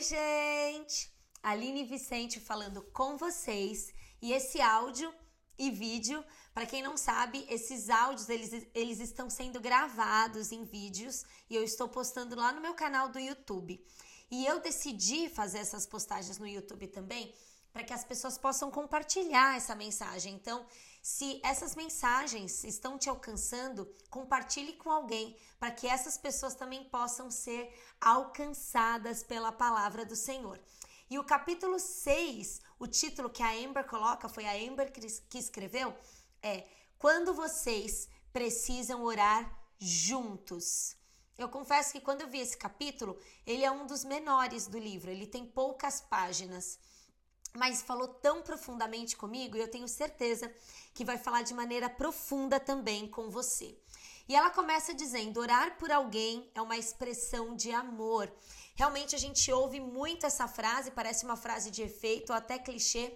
Oi, gente! Aline Vicente falando com vocês. E esse áudio e vídeo, para quem não sabe, esses áudios eles, eles estão sendo gravados em vídeos e eu estou postando lá no meu canal do YouTube. E eu decidi fazer essas postagens no YouTube também para que as pessoas possam compartilhar essa mensagem. Então, se essas mensagens estão te alcançando, compartilhe com alguém para que essas pessoas também possam ser alcançadas pela palavra do Senhor. E o capítulo 6, o título que a Amber coloca, foi a Amber que escreveu, é Quando vocês precisam orar juntos. Eu confesso que quando eu vi esse capítulo, ele é um dos menores do livro, ele tem poucas páginas mas falou tão profundamente comigo e eu tenho certeza que vai falar de maneira profunda também com você. E ela começa dizendo: orar por alguém é uma expressão de amor. Realmente a gente ouve muito essa frase, parece uma frase de efeito ou até clichê,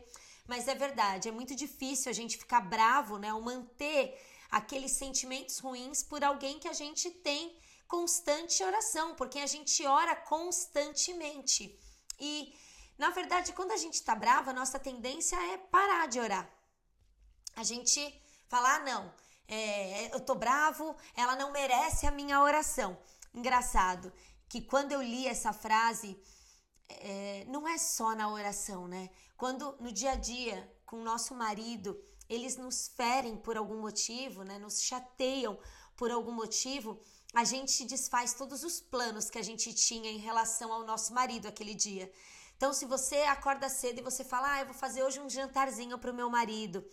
mas é verdade, é muito difícil a gente ficar bravo, né, ou manter aqueles sentimentos ruins por alguém que a gente tem constante oração, porque a gente ora constantemente. E na verdade, quando a gente tá brava, nossa tendência é parar de orar. A gente falar, ah, não, é, eu tô bravo, ela não merece a minha oração. Engraçado que quando eu li essa frase, é, não é só na oração, né? Quando no dia a dia, com o nosso marido, eles nos ferem por algum motivo, né? Nos chateiam por algum motivo, a gente desfaz todos os planos que a gente tinha em relação ao nosso marido aquele dia. Então, se você acorda cedo e você fala, ah, eu vou fazer hoje um jantarzinho pro meu marido.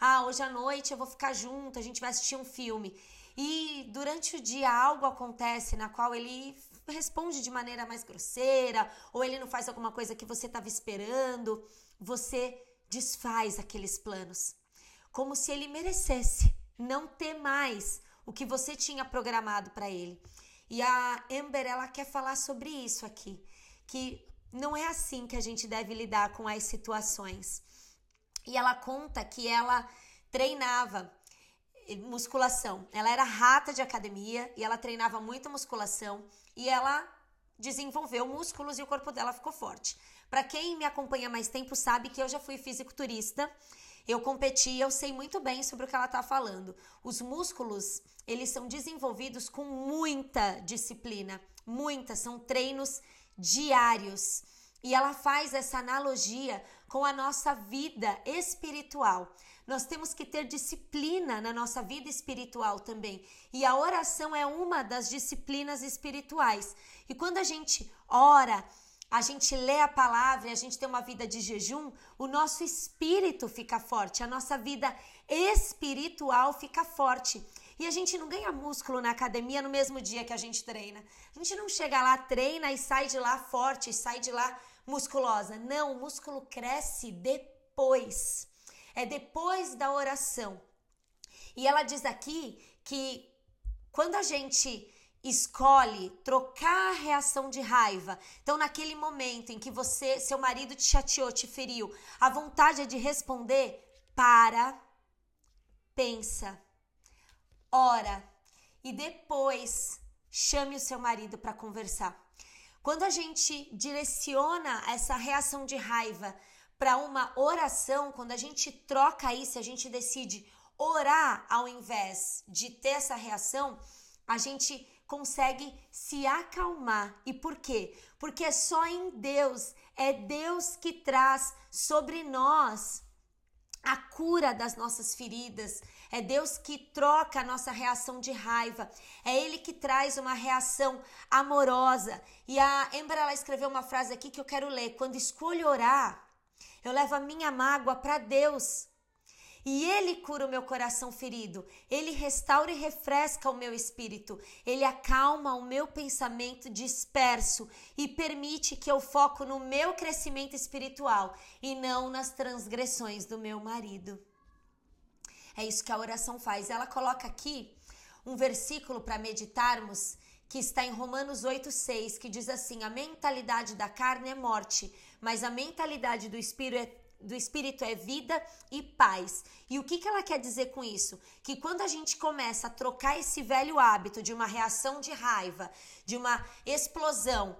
Ah, hoje à noite eu vou ficar junto, a gente vai assistir um filme. E durante o dia algo acontece na qual ele responde de maneira mais grosseira, ou ele não faz alguma coisa que você estava esperando, você desfaz aqueles planos. Como se ele merecesse não ter mais o que você tinha programado para ele. E a Amber, ela quer falar sobre isso aqui, que não é assim que a gente deve lidar com as situações. E ela conta que ela treinava musculação. Ela era rata de academia e ela treinava muita musculação e ela desenvolveu músculos e o corpo dela ficou forte. Para quem me acompanha mais tempo sabe que eu já fui fisiculturista. Eu competi, eu sei muito bem sobre o que ela está falando. Os músculos, eles são desenvolvidos com muita disciplina, muita, são treinos diários. E ela faz essa analogia com a nossa vida espiritual. Nós temos que ter disciplina na nossa vida espiritual também. E a oração é uma das disciplinas espirituais. E quando a gente ora, a gente lê a palavra e a gente tem uma vida de jejum, o nosso espírito fica forte, a nossa vida espiritual fica forte. E a gente não ganha músculo na academia no mesmo dia que a gente treina. A gente não chega lá, treina e sai de lá forte, sai de lá musculosa. Não, o músculo cresce depois. É depois da oração. E ela diz aqui que quando a gente escolhe trocar a reação de raiva. Então, naquele momento em que você, seu marido te chateou, te feriu, a vontade é de responder, para, pensa, ora e depois chame o seu marido para conversar. Quando a gente direciona essa reação de raiva para uma oração, quando a gente troca isso, a gente decide orar ao invés de ter essa reação, a gente consegue se acalmar. E por quê? Porque é só em Deus, é Deus que traz sobre nós a cura das nossas feridas. É Deus que troca a nossa reação de raiva. É Ele que traz uma reação amorosa. E a Embra ela escreveu uma frase aqui que eu quero ler. Quando escolho orar, eu levo a minha mágoa para Deus. E Ele cura o meu coração ferido, Ele restaura e refresca o meu espírito, Ele acalma o meu pensamento disperso e permite que eu foco no meu crescimento espiritual e não nas transgressões do meu marido. É isso que a oração faz. Ela coloca aqui um versículo para meditarmos que está em Romanos 8,6, que diz assim: A mentalidade da carne é morte, mas a mentalidade do espírito é do Espírito é vida e paz. E o que, que ela quer dizer com isso? Que quando a gente começa a trocar esse velho hábito de uma reação de raiva, de uma explosão,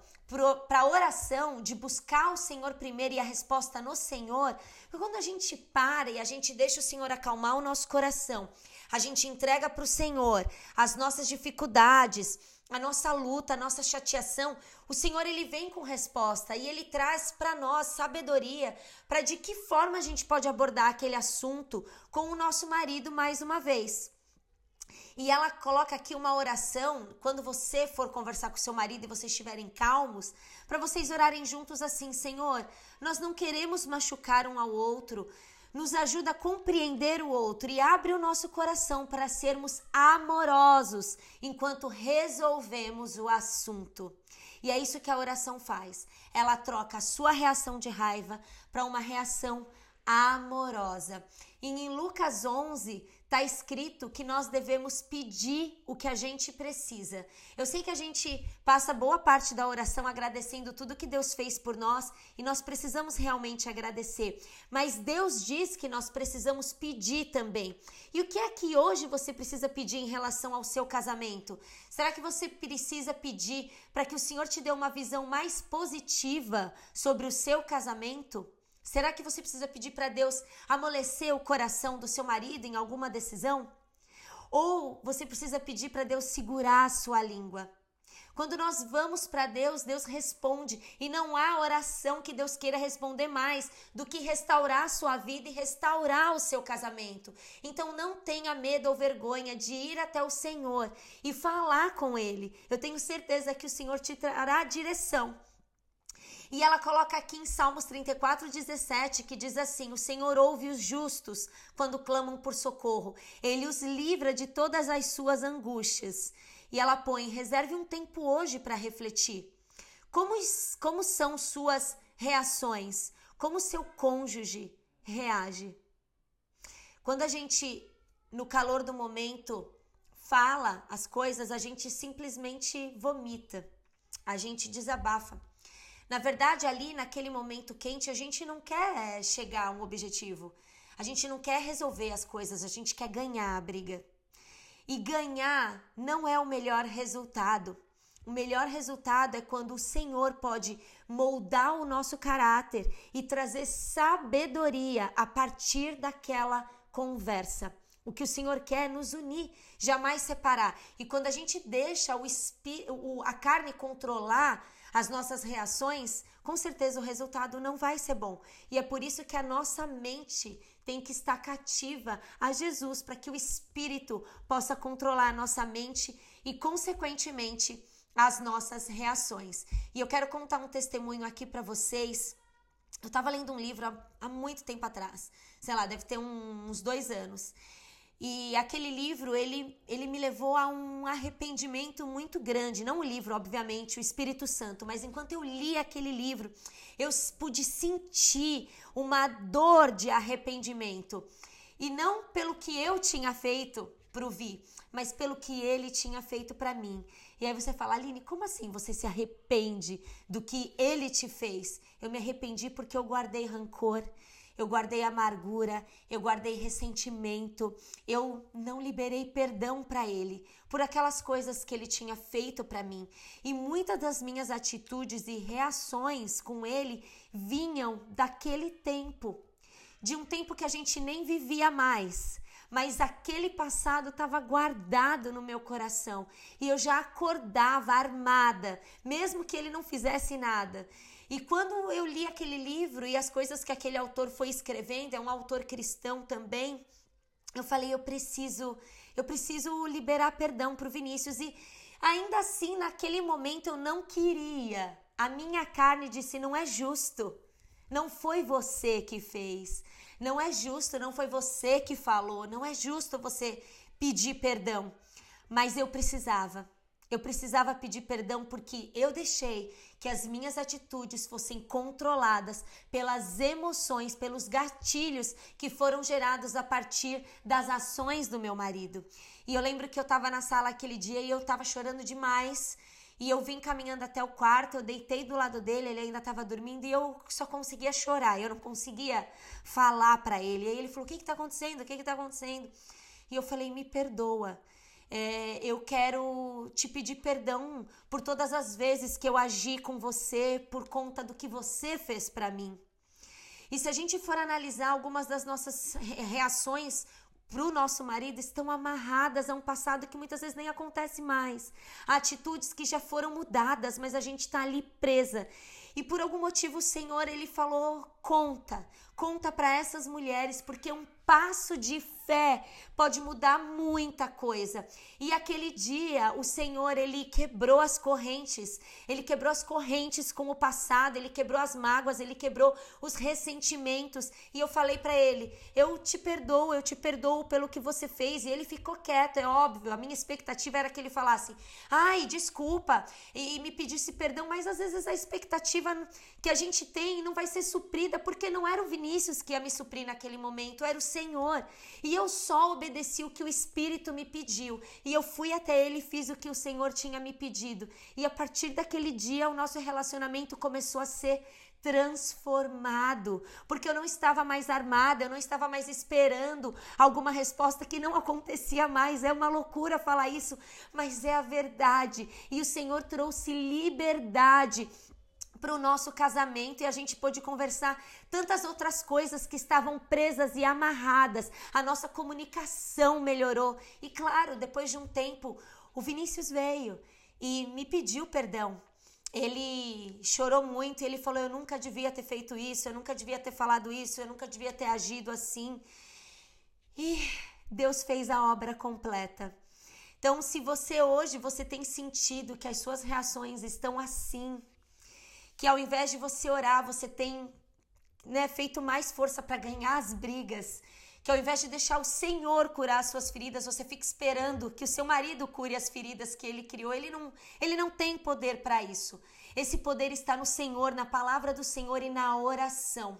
para oração, de buscar o Senhor primeiro e a resposta no Senhor, quando a gente para e a gente deixa o Senhor acalmar o nosso coração, a gente entrega para o Senhor as nossas dificuldades, a nossa luta, a nossa chateação, o Senhor ele vem com resposta e ele traz para nós sabedoria para de que forma a gente pode abordar aquele assunto com o nosso marido mais uma vez. E ela coloca aqui uma oração, quando você for conversar com seu marido e vocês estiverem calmos, para vocês orarem juntos assim: Senhor, nós não queremos machucar um ao outro, nos ajuda a compreender o outro e abre o nosso coração para sermos amorosos enquanto resolvemos o assunto. E é isso que a oração faz. Ela troca a sua reação de raiva para uma reação amorosa. E em Lucas 11 está escrito que nós devemos pedir o que a gente precisa. Eu sei que a gente passa boa parte da oração agradecendo tudo que Deus fez por nós e nós precisamos realmente agradecer. Mas Deus diz que nós precisamos pedir também. E o que é que hoje você precisa pedir em relação ao seu casamento? Será que você precisa pedir para que o Senhor te dê uma visão mais positiva sobre o seu casamento? Será que você precisa pedir para Deus amolecer o coração do seu marido em alguma decisão? Ou você precisa pedir para Deus segurar a sua língua? Quando nós vamos para Deus, Deus responde. E não há oração que Deus queira responder mais do que restaurar a sua vida e restaurar o seu casamento. Então não tenha medo ou vergonha de ir até o Senhor e falar com Ele. Eu tenho certeza que o Senhor te trará direção. E ela coloca aqui em Salmos 34, 17, que diz assim: O Senhor ouve os justos quando clamam por socorro, ele os livra de todas as suas angústias. E ela põe: reserve um tempo hoje para refletir. Como, como são suas reações? Como seu cônjuge reage? Quando a gente, no calor do momento, fala as coisas, a gente simplesmente vomita, a gente desabafa. Na verdade, ali naquele momento quente, a gente não quer chegar a um objetivo. A gente não quer resolver as coisas, a gente quer ganhar a briga. E ganhar não é o melhor resultado. O melhor resultado é quando o Senhor pode moldar o nosso caráter e trazer sabedoria a partir daquela conversa. O que o Senhor quer é nos unir, jamais separar. E quando a gente deixa o, o a carne controlar as nossas reações, com certeza o resultado não vai ser bom. E é por isso que a nossa mente tem que estar cativa a Jesus, para que o Espírito possa controlar a nossa mente e, consequentemente, as nossas reações. E eu quero contar um testemunho aqui para vocês. Eu estava lendo um livro há, há, muito tempo atrás, sei lá, deve ter um, uns dois anos. E aquele livro, ele, ele me levou a um arrependimento muito grande. Não o livro, obviamente, o Espírito Santo, mas enquanto eu li aquele livro, eu pude sentir uma dor de arrependimento. E não pelo que eu tinha feito pro Vi, mas pelo que ele tinha feito para mim. E aí você fala, Aline, como assim você se arrepende do que ele te fez? Eu me arrependi porque eu guardei rancor, eu guardei amargura, eu guardei ressentimento, eu não liberei perdão para ele por aquelas coisas que ele tinha feito para mim. E muitas das minhas atitudes e reações com ele vinham daquele tempo, de um tempo que a gente nem vivia mais mas aquele passado estava guardado no meu coração e eu já acordava armada, mesmo que ele não fizesse nada. E quando eu li aquele livro e as coisas que aquele autor foi escrevendo, é um autor cristão também, eu falei, eu preciso, eu preciso liberar perdão para o Vinícius e ainda assim naquele momento eu não queria. A minha carne disse, não é justo. Não foi você que fez. Não é justo, não foi você que falou, não é justo você pedir perdão. Mas eu precisava. Eu precisava pedir perdão porque eu deixei que as minhas atitudes fossem controladas pelas emoções, pelos gatilhos que foram gerados a partir das ações do meu marido. E eu lembro que eu estava na sala aquele dia e eu estava chorando demais. E eu vim caminhando até o quarto, eu deitei do lado dele, ele ainda estava dormindo e eu só conseguia chorar, eu não conseguia falar para ele. E aí ele falou: O que está acontecendo? O que está acontecendo? E eu falei: Me perdoa. É, eu quero te pedir perdão por todas as vezes que eu agi com você por conta do que você fez para mim. E se a gente for analisar algumas das nossas reações para o nosso marido estão amarradas a um passado que muitas vezes nem acontece mais. atitudes que já foram mudadas, mas a gente está ali presa. E por algum motivo o Senhor ele falou: conta, conta para essas mulheres, porque um passo de fé pode mudar muita coisa. E aquele dia o Senhor ele quebrou as correntes, ele quebrou as correntes com o passado, ele quebrou as mágoas, ele quebrou os ressentimentos. E eu falei para ele: "Eu te perdoo, eu te perdoo pelo que você fez". E ele ficou quieto, é óbvio. A minha expectativa era que ele falasse: "Ai, desculpa", e me pedisse perdão, mas às vezes a expectativa que a gente tem não vai ser suprida porque não era o Vinícius que ia me suprir naquele momento, era o Senhor. E eu só obedeci o que o Espírito me pediu. E eu fui até ele e fiz o que o Senhor tinha me pedido. E a partir daquele dia, o nosso relacionamento começou a ser transformado, porque eu não estava mais armada, eu não estava mais esperando alguma resposta que não acontecia mais. É uma loucura falar isso, mas é a verdade. E o Senhor trouxe liberdade para o nosso casamento e a gente pôde conversar tantas outras coisas que estavam presas e amarradas. A nossa comunicação melhorou. E claro, depois de um tempo, o Vinícius veio e me pediu perdão. Ele chorou muito, ele falou: Eu nunca devia ter feito isso, eu nunca devia ter falado isso, eu nunca devia ter agido assim. E Deus fez a obra completa. Então, se você hoje você tem sentido que as suas reações estão assim, que ao invés de você orar, você tem né, feito mais força para ganhar as brigas, que ao invés de deixar o Senhor curar as suas feridas, você fica esperando que o seu marido cure as feridas que ele criou. Ele não, ele não tem poder para isso. Esse poder está no Senhor, na palavra do Senhor e na oração.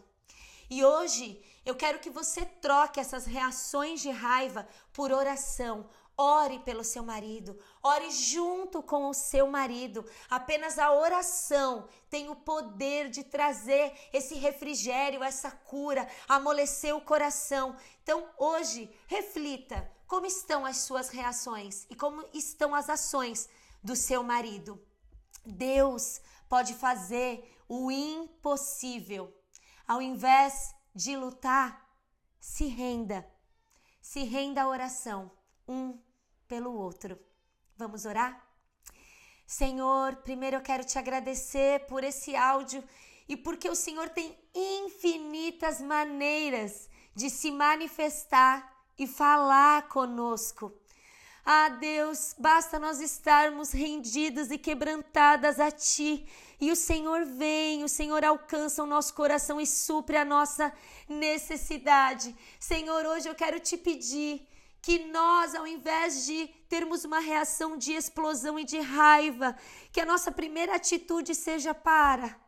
E hoje eu quero que você troque essas reações de raiva por oração. Ore pelo seu marido, ore junto com o seu marido. Apenas a oração tem o poder de trazer esse refrigério, essa cura, amolecer o coração. Então, hoje, reflita como estão as suas reações e como estão as ações do seu marido. Deus pode fazer o impossível. Ao invés de lutar, se renda. Se renda à oração. Um pelo outro. Vamos orar? Senhor, primeiro eu quero te agradecer por esse áudio e porque o Senhor tem infinitas maneiras de se manifestar e falar conosco. Ah, Deus, basta nós estarmos rendidas e quebrantadas a Ti. E o Senhor vem, o Senhor alcança o nosso coração e supre a nossa necessidade. Senhor, hoje eu quero te pedir que nós, ao invés de termos uma reação de explosão e de raiva, que a nossa primeira atitude seja para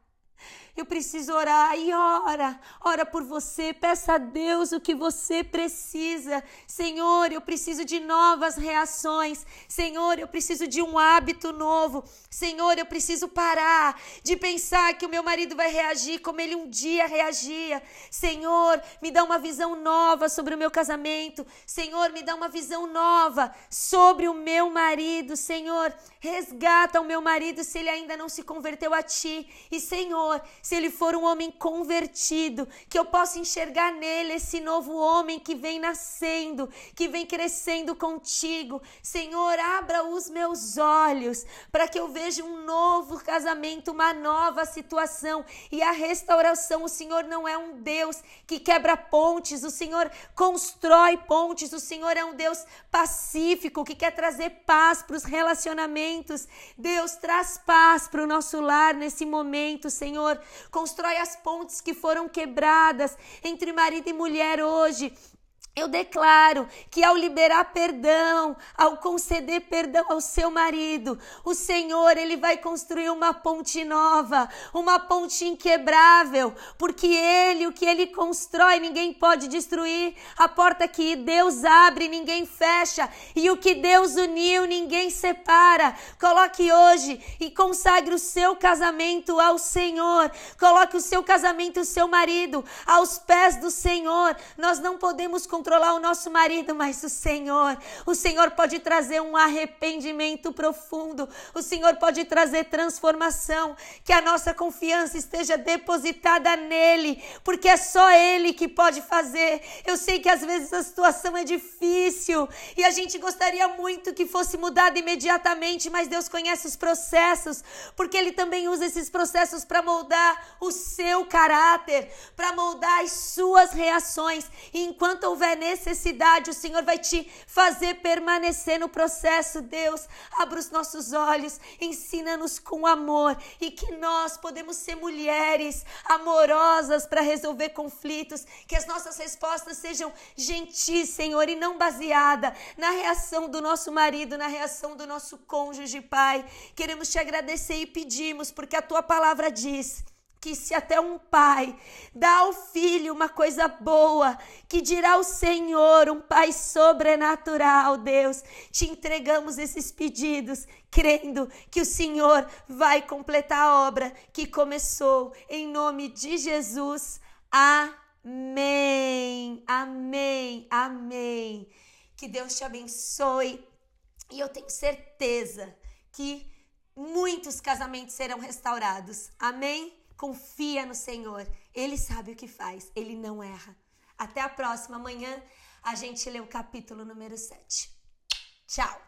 eu preciso orar e ora, ora por você, peça a Deus o que você precisa. Senhor, eu preciso de novas reações. Senhor, eu preciso de um hábito novo. Senhor, eu preciso parar de pensar que o meu marido vai reagir como ele um dia reagia. Senhor, me dá uma visão nova sobre o meu casamento. Senhor, me dá uma visão nova sobre o meu marido. Senhor, resgata o meu marido se ele ainda não se converteu a ti. E Senhor, se ele for um homem convertido, que eu possa enxergar nele esse novo homem que vem nascendo, que vem crescendo contigo. Senhor, abra os meus olhos para que eu veja um novo casamento, uma nova situação e a restauração. O Senhor não é um Deus que quebra pontes, o Senhor constrói pontes, o Senhor é um Deus pacífico que quer trazer paz para os relacionamentos. Deus traz paz para o nosso lar nesse momento, Senhor constrói as pontes que foram quebradas entre marido e mulher hoje. Eu declaro que ao liberar perdão, ao conceder perdão ao seu marido, o Senhor ele vai construir uma ponte nova, uma ponte inquebrável, porque ele, o que ele constrói, ninguém pode destruir. A porta que Deus abre, ninguém fecha, e o que Deus uniu, ninguém separa. Coloque hoje e consagre o seu casamento ao Senhor. Coloque o seu casamento, o seu marido aos pés do Senhor. Nós não podemos controlar o nosso marido, mas o Senhor, o Senhor pode trazer um arrependimento profundo, o Senhor pode trazer transformação, que a nossa confiança esteja depositada nele, porque é só ele que pode fazer. Eu sei que às vezes a situação é difícil e a gente gostaria muito que fosse mudada imediatamente, mas Deus conhece os processos, porque ele também usa esses processos para moldar o seu caráter, para moldar as suas reações. E enquanto houver houver necessidade, o Senhor vai te fazer permanecer no processo. Deus, abra os nossos olhos, ensina-nos com amor e que nós podemos ser mulheres amorosas para resolver conflitos, que as nossas respostas sejam gentis, Senhor, e não baseada na reação do nosso marido, na reação do nosso cônjuge, Pai. Queremos te agradecer e pedimos, porque a tua palavra diz que se até um pai dá ao filho uma coisa boa, que dirá o Senhor, um pai sobrenatural, Deus, te entregamos esses pedidos, crendo que o Senhor vai completar a obra que começou, em nome de Jesus. Amém. Amém. Amém. Que Deus te abençoe. E eu tenho certeza que muitos casamentos serão restaurados. Amém. Confia no Senhor. Ele sabe o que faz. Ele não erra. Até a próxima. Amanhã a gente lê o capítulo número 7. Tchau.